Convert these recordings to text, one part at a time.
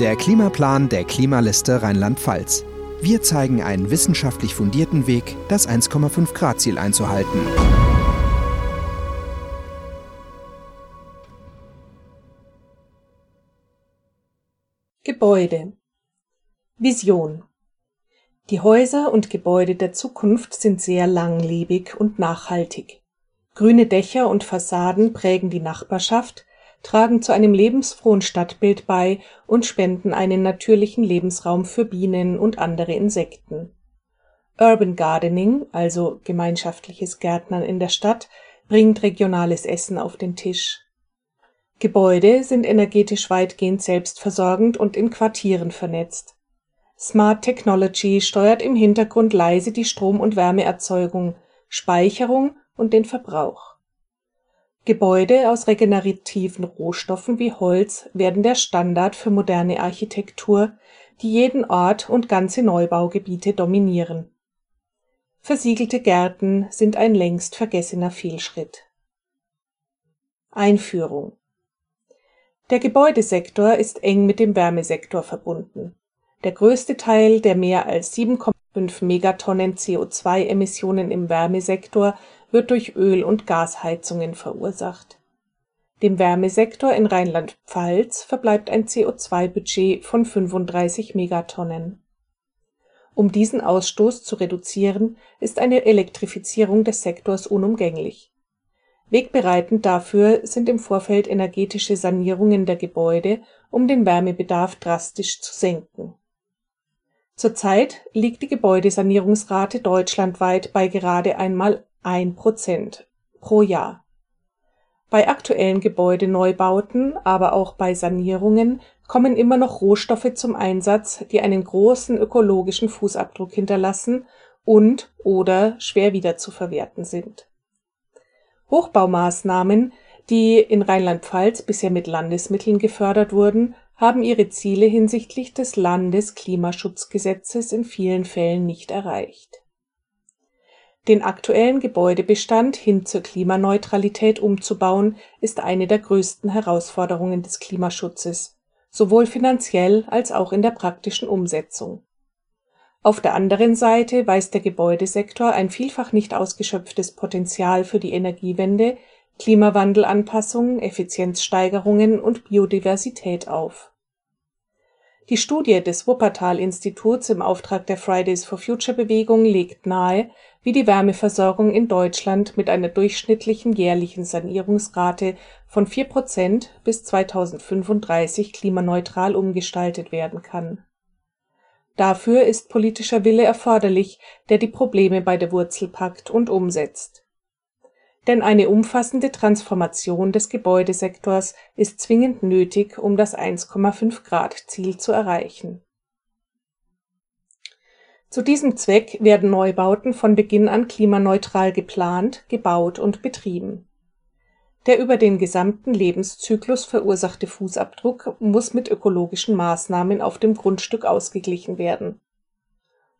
Der Klimaplan der Klimaliste Rheinland-Pfalz. Wir zeigen einen wissenschaftlich fundierten Weg, das 1,5 Grad Ziel einzuhalten. Gebäude Vision Die Häuser und Gebäude der Zukunft sind sehr langlebig und nachhaltig. Grüne Dächer und Fassaden prägen die Nachbarschaft, tragen zu einem lebensfrohen Stadtbild bei und spenden einen natürlichen Lebensraum für Bienen und andere Insekten. Urban Gardening, also gemeinschaftliches Gärtnern in der Stadt, bringt regionales Essen auf den Tisch. Gebäude sind energetisch weitgehend selbstversorgend und in Quartieren vernetzt. Smart Technology steuert im Hintergrund leise die Strom- und Wärmeerzeugung, Speicherung und den Verbrauch. Gebäude aus regenerativen Rohstoffen wie Holz werden der Standard für moderne Architektur, die jeden Ort und ganze Neubaugebiete dominieren. Versiegelte Gärten sind ein längst vergessener Fehlschritt. Einführung Der Gebäudesektor ist eng mit dem Wärmesektor verbunden. Der größte Teil der mehr als 7,5 Megatonnen CO2-Emissionen im Wärmesektor wird durch Öl- und Gasheizungen verursacht. Dem Wärmesektor in Rheinland-Pfalz verbleibt ein CO2-Budget von 35 Megatonnen. Um diesen Ausstoß zu reduzieren, ist eine Elektrifizierung des Sektors unumgänglich. Wegbereitend dafür sind im Vorfeld energetische Sanierungen der Gebäude, um den Wärmebedarf drastisch zu senken. Zurzeit liegt die Gebäudesanierungsrate deutschlandweit bei gerade einmal ein Prozent pro Jahr. Bei aktuellen Gebäudeneubauten, aber auch bei Sanierungen kommen immer noch Rohstoffe zum Einsatz, die einen großen ökologischen Fußabdruck hinterlassen und/oder schwer wiederzuverwerten sind. Hochbaumaßnahmen, die in Rheinland-Pfalz bisher mit Landesmitteln gefördert wurden, haben ihre Ziele hinsichtlich des Landesklimaschutzgesetzes in vielen Fällen nicht erreicht den aktuellen Gebäudebestand hin zur Klimaneutralität umzubauen, ist eine der größten Herausforderungen des Klimaschutzes, sowohl finanziell als auch in der praktischen Umsetzung. Auf der anderen Seite weist der Gebäudesektor ein vielfach nicht ausgeschöpftes Potenzial für die Energiewende, Klimawandelanpassung, Effizienzsteigerungen und Biodiversität auf die Studie des Wuppertal-Instituts im Auftrag der Fridays for Future Bewegung legt nahe, wie die Wärmeversorgung in Deutschland mit einer durchschnittlichen jährlichen Sanierungsrate von 4 Prozent bis 2035 klimaneutral umgestaltet werden kann. Dafür ist politischer Wille erforderlich, der die Probleme bei der Wurzel packt und umsetzt denn eine umfassende Transformation des Gebäudesektors ist zwingend nötig, um das 1,5-Grad-Ziel zu erreichen. Zu diesem Zweck werden Neubauten von Beginn an klimaneutral geplant, gebaut und betrieben. Der über den gesamten Lebenszyklus verursachte Fußabdruck muss mit ökologischen Maßnahmen auf dem Grundstück ausgeglichen werden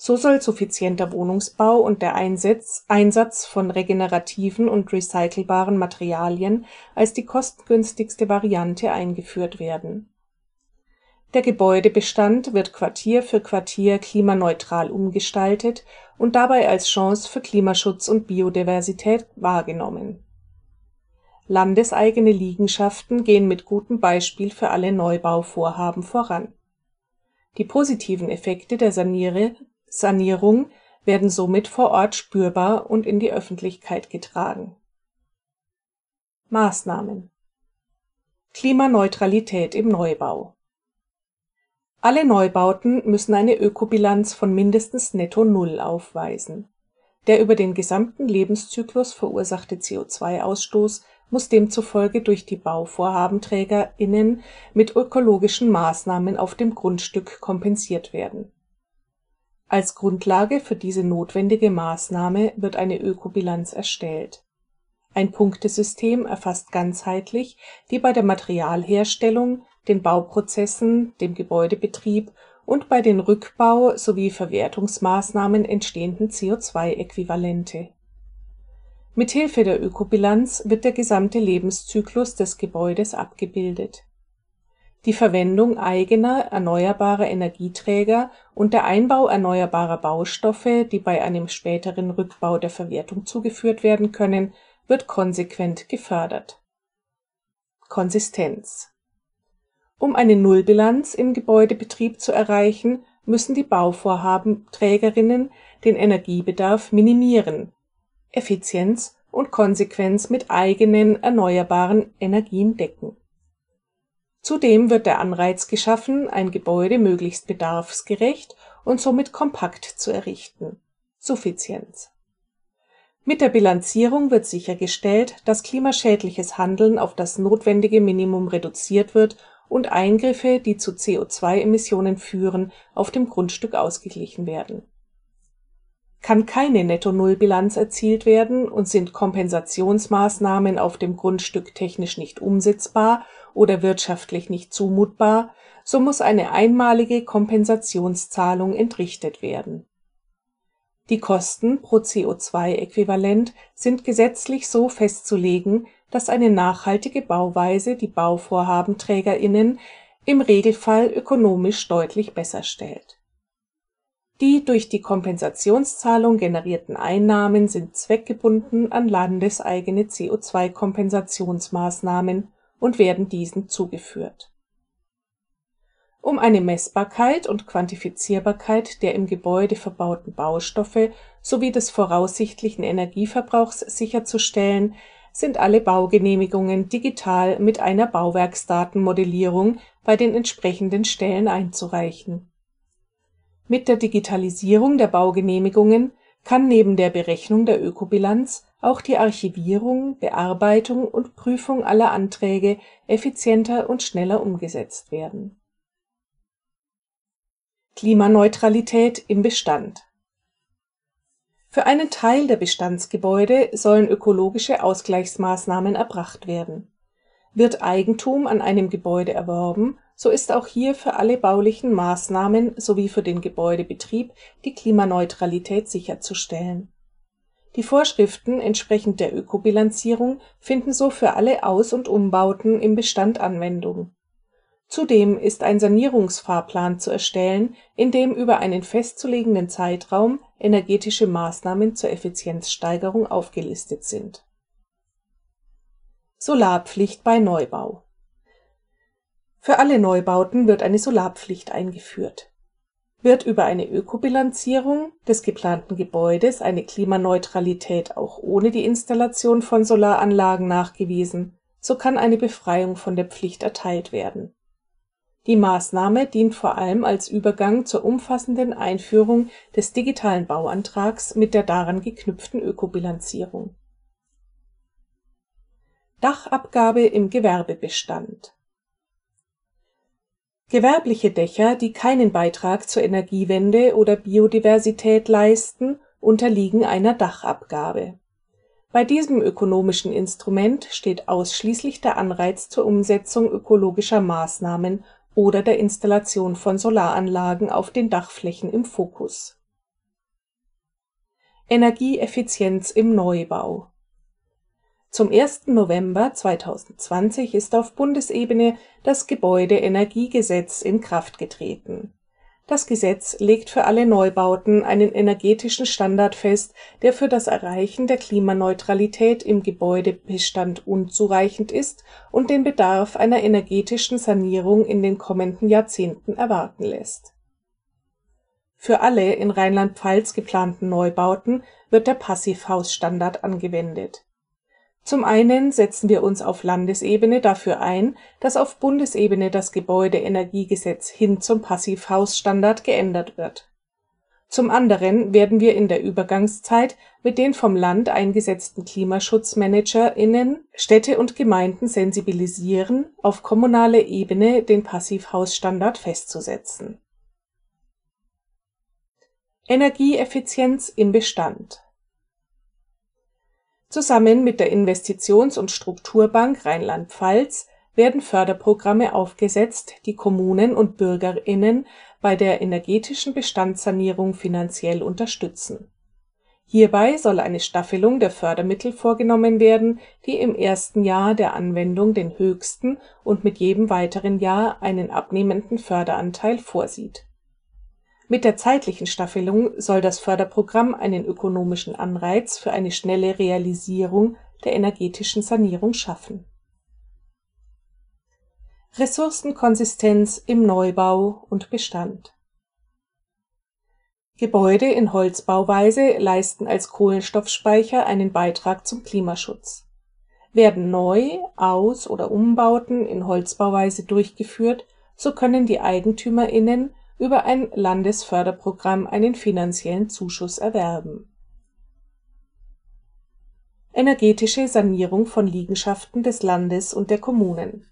so soll suffizienter Wohnungsbau und der Einsatz von regenerativen und recycelbaren Materialien als die kostengünstigste Variante eingeführt werden. Der Gebäudebestand wird Quartier für Quartier klimaneutral umgestaltet und dabei als Chance für Klimaschutz und Biodiversität wahrgenommen. Landeseigene Liegenschaften gehen mit gutem Beispiel für alle Neubauvorhaben voran. Die positiven Effekte der Saniere Sanierung werden somit vor Ort spürbar und in die Öffentlichkeit getragen. Maßnahmen Klimaneutralität im Neubau Alle Neubauten müssen eine Ökobilanz von mindestens netto Null aufweisen. Der über den gesamten Lebenszyklus verursachte CO2-Ausstoß muss demzufolge durch die BauvorhabenträgerInnen mit ökologischen Maßnahmen auf dem Grundstück kompensiert werden als Grundlage für diese notwendige Maßnahme wird eine Ökobilanz erstellt. Ein Punktesystem erfasst ganzheitlich die bei der Materialherstellung, den Bauprozessen, dem Gebäudebetrieb und bei den Rückbau sowie Verwertungsmaßnahmen entstehenden CO2-Äquivalente. Mithilfe der Ökobilanz wird der gesamte Lebenszyklus des Gebäudes abgebildet die Verwendung eigener erneuerbarer Energieträger und der Einbau erneuerbarer Baustoffe, die bei einem späteren Rückbau der Verwertung zugeführt werden können, wird konsequent gefördert. Konsistenz Um eine Nullbilanz im Gebäudebetrieb zu erreichen, müssen die Bauvorhabenträgerinnen den Energiebedarf minimieren, Effizienz und Konsequenz mit eigenen erneuerbaren Energien decken. Zudem wird der Anreiz geschaffen, ein Gebäude möglichst bedarfsgerecht und somit kompakt zu errichten (Suffizienz). Mit der Bilanzierung wird sichergestellt, dass klimaschädliches Handeln auf das notwendige Minimum reduziert wird und Eingriffe, die zu CO2-Emissionen führen, auf dem Grundstück ausgeglichen werden kann keine Netto-Null-Bilanz erzielt werden und sind Kompensationsmaßnahmen auf dem Grundstück technisch nicht umsetzbar oder wirtschaftlich nicht zumutbar, so muss eine einmalige Kompensationszahlung entrichtet werden. Die Kosten pro CO2-Äquivalent sind gesetzlich so festzulegen, dass eine nachhaltige Bauweise die BauvorhabenträgerInnen im Regelfall ökonomisch deutlich besser stellt die durch die Kompensationszahlung generierten Einnahmen sind zweckgebunden an landeseigene CO2-Kompensationsmaßnahmen und werden diesen zugeführt. Um eine Messbarkeit und Quantifizierbarkeit der im Gebäude verbauten Baustoffe sowie des voraussichtlichen Energieverbrauchs sicherzustellen, sind alle Baugenehmigungen digital mit einer Bauwerksdatenmodellierung bei den entsprechenden Stellen einzureichen mit der Digitalisierung der Baugenehmigungen kann neben der Berechnung der Ökobilanz auch die Archivierung, Bearbeitung und Prüfung aller Anträge effizienter und schneller umgesetzt werden. Klimaneutralität im Bestand Für einen Teil der Bestandsgebäude sollen ökologische Ausgleichsmaßnahmen erbracht werden. Wird Eigentum an einem Gebäude erworben so ist auch hier für alle baulichen Maßnahmen sowie für den Gebäudebetrieb die Klimaneutralität sicherzustellen. Die Vorschriften entsprechend der Ökobilanzierung finden so für alle Aus und Umbauten im Bestand Anwendung. Zudem ist ein Sanierungsfahrplan zu erstellen, in dem über einen festzulegenden Zeitraum energetische Maßnahmen zur Effizienzsteigerung aufgelistet sind. Solarpflicht bei Neubau für alle Neubauten wird eine Solarpflicht eingeführt. Wird über eine Ökobilanzierung des geplanten Gebäudes eine Klimaneutralität auch ohne die Installation von Solaranlagen nachgewiesen, so kann eine Befreiung von der Pflicht erteilt werden. Die Maßnahme dient vor allem als Übergang zur umfassenden Einführung des digitalen Bauantrags mit der daran geknüpften Ökobilanzierung. Dachabgabe im Gewerbebestand Gewerbliche Dächer, die keinen Beitrag zur Energiewende oder Biodiversität leisten, unterliegen einer Dachabgabe. Bei diesem ökonomischen Instrument steht ausschließlich der Anreiz zur Umsetzung ökologischer Maßnahmen oder der Installation von Solaranlagen auf den Dachflächen im Fokus. Energieeffizienz im Neubau zum 1. November 2020 ist auf Bundesebene das Gebäudeenergiegesetz in Kraft getreten. Das Gesetz legt für alle Neubauten einen energetischen Standard fest, der für das Erreichen der Klimaneutralität im Gebäudebestand unzureichend ist und den Bedarf einer energetischen Sanierung in den kommenden Jahrzehnten erwarten lässt. Für alle in Rheinland-Pfalz geplanten Neubauten wird der Passivhausstandard angewendet zum einen setzen wir uns auf Landesebene dafür ein, dass auf Bundesebene das Gebäudeenergiegesetz hin zum Passivhausstandard geändert wird. Zum anderen werden wir in der Übergangszeit mit den vom Land eingesetzten KlimaschutzmanagerInnen Städte und Gemeinden sensibilisieren, auf kommunaler Ebene den Passivhausstandard festzusetzen. Energieeffizienz im Bestand Zusammen mit der Investitions und Strukturbank Rheinland-Pfalz werden Förderprogramme aufgesetzt, die Kommunen und BürgerInnen bei der energetischen Bestandssanierung finanziell unterstützen. Hierbei soll eine Staffelung der Fördermittel vorgenommen werden, die im ersten Jahr der Anwendung den höchsten und mit jedem weiteren Jahr einen abnehmenden Förderanteil vorsieht. Mit der zeitlichen Staffelung soll das Förderprogramm einen ökonomischen Anreiz für eine schnelle Realisierung der energetischen Sanierung schaffen. Ressourcenkonsistenz im Neubau und Bestand Gebäude in Holzbauweise leisten als Kohlenstoffspeicher einen Beitrag zum Klimaschutz. Werden Neu Aus oder Umbauten in Holzbauweise durchgeführt, so können die EigentümerInnen über ein Landesförderprogramm einen finanziellen Zuschuss erwerben. Energetische Sanierung von Liegenschaften des Landes und der Kommunen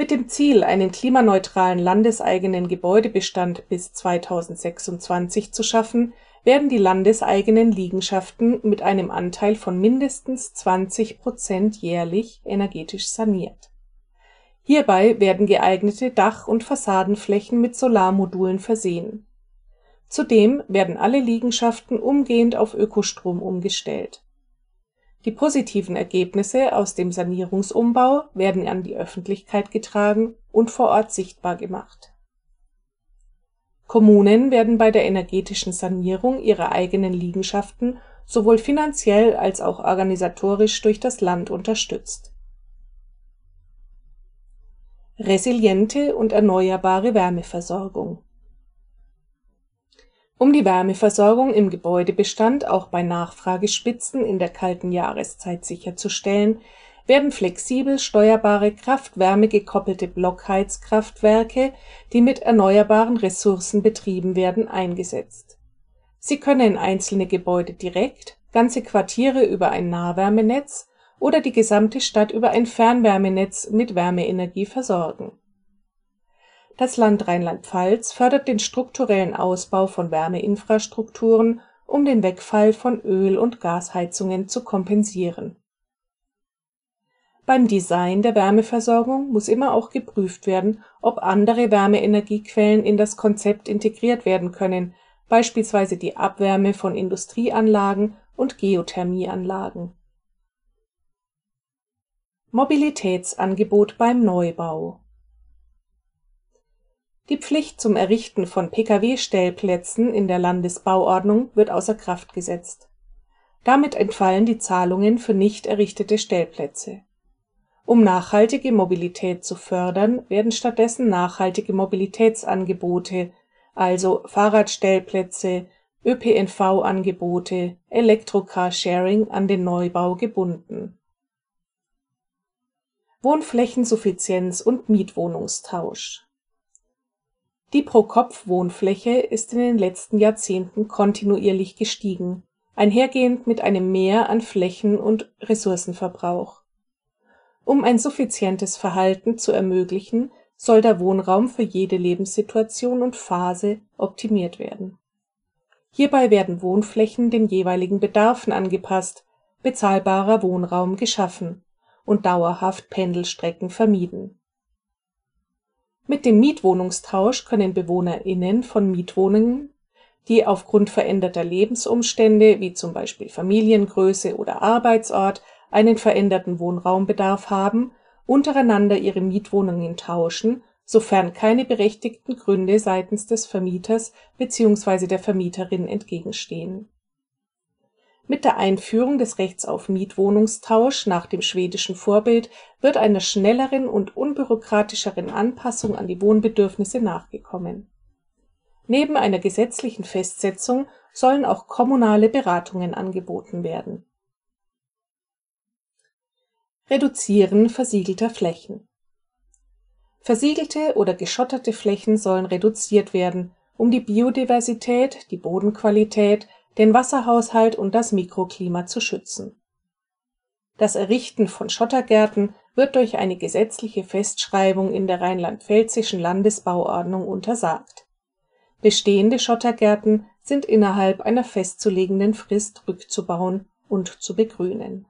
mit dem Ziel, einen klimaneutralen landeseigenen Gebäudebestand bis 2026 zu schaffen, werden die landeseigenen Liegenschaften mit einem Anteil von mindestens 20 Prozent jährlich energetisch saniert. Hierbei werden geeignete Dach und Fassadenflächen mit Solarmodulen versehen. Zudem werden alle Liegenschaften umgehend auf Ökostrom umgestellt die positiven Ergebnisse aus dem Sanierungsumbau werden an die Öffentlichkeit getragen und vor Ort sichtbar gemacht. Kommunen werden bei der energetischen Sanierung ihrer eigenen Liegenschaften sowohl finanziell als auch organisatorisch durch das Land unterstützt. Resiliente und erneuerbare Wärmeversorgung um die Wärmeversorgung im Gebäudebestand auch bei Nachfragespitzen in der kalten Jahreszeit sicherzustellen, werden flexibel steuerbare Kraft-Wärme-gekoppelte Blockheizkraftwerke, die mit erneuerbaren Ressourcen betrieben werden, eingesetzt. Sie können einzelne Gebäude direkt, ganze Quartiere über ein Nahwärmenetz oder die gesamte Stadt über ein Fernwärmenetz mit Wärmeenergie versorgen das Land Rheinland-Pfalz fördert den strukturellen Ausbau von Wärmeinfrastrukturen, um den Wegfall von Öl und Gasheizungen zu kompensieren. Beim Design der Wärmeversorgung muss immer auch geprüft werden, ob andere Wärmeenergiequellen in das Konzept integriert werden können, beispielsweise die Abwärme von Industrieanlagen und Geothermieanlagen. Mobilitätsangebot beim Neubau die Pflicht zum Errichten von Pkw-Stellplätzen in der Landesbauordnung wird außer Kraft gesetzt. Damit entfallen die Zahlungen für nicht errichtete Stellplätze. Um nachhaltige Mobilität zu fördern, werden stattdessen nachhaltige Mobilitätsangebote, also Fahrradstellplätze, ÖPNV-Angebote, Elektro-Carsharing an den Neubau gebunden. Wohnflächensuffizienz und Mietwohnungstausch die Pro-Kopf-Wohnfläche ist in den letzten Jahrzehnten kontinuierlich gestiegen, einhergehend mit einem Mehr an Flächen und Ressourcenverbrauch. Um ein suffizientes Verhalten zu ermöglichen, soll der Wohnraum für jede Lebenssituation und Phase optimiert werden. Hierbei werden Wohnflächen den jeweiligen Bedarfen angepasst, bezahlbarer Wohnraum geschaffen und dauerhaft Pendelstrecken vermieden mit dem Mietwohnungstausch können BewohnerInnen von Mietwohnungen, die aufgrund veränderter Lebensumstände wie zum Beispiel Familiengröße oder Arbeitsort einen veränderten Wohnraumbedarf haben, untereinander ihre Mietwohnungen tauschen, sofern keine berechtigten Gründe seitens des Vermieters bzw. der Vermieterin entgegenstehen mit der Einführung des Rechts auf Mietwohnungstausch nach dem schwedischen Vorbild wird einer schnelleren und unbürokratischeren Anpassung an die Wohnbedürfnisse nachgekommen. Neben einer gesetzlichen Festsetzung sollen auch kommunale Beratungen angeboten werden. Reduzieren versiegelter Flächen Versiegelte oder geschotterte Flächen sollen reduziert werden, um die Biodiversität, die Bodenqualität den Wasserhaushalt und das Mikroklima zu schützen. Das Errichten von Schottergärten wird durch eine gesetzliche Festschreibung in der rheinland-pfälzischen Landesbauordnung untersagt. Bestehende Schottergärten sind innerhalb einer festzulegenden Frist rückzubauen und zu begrünen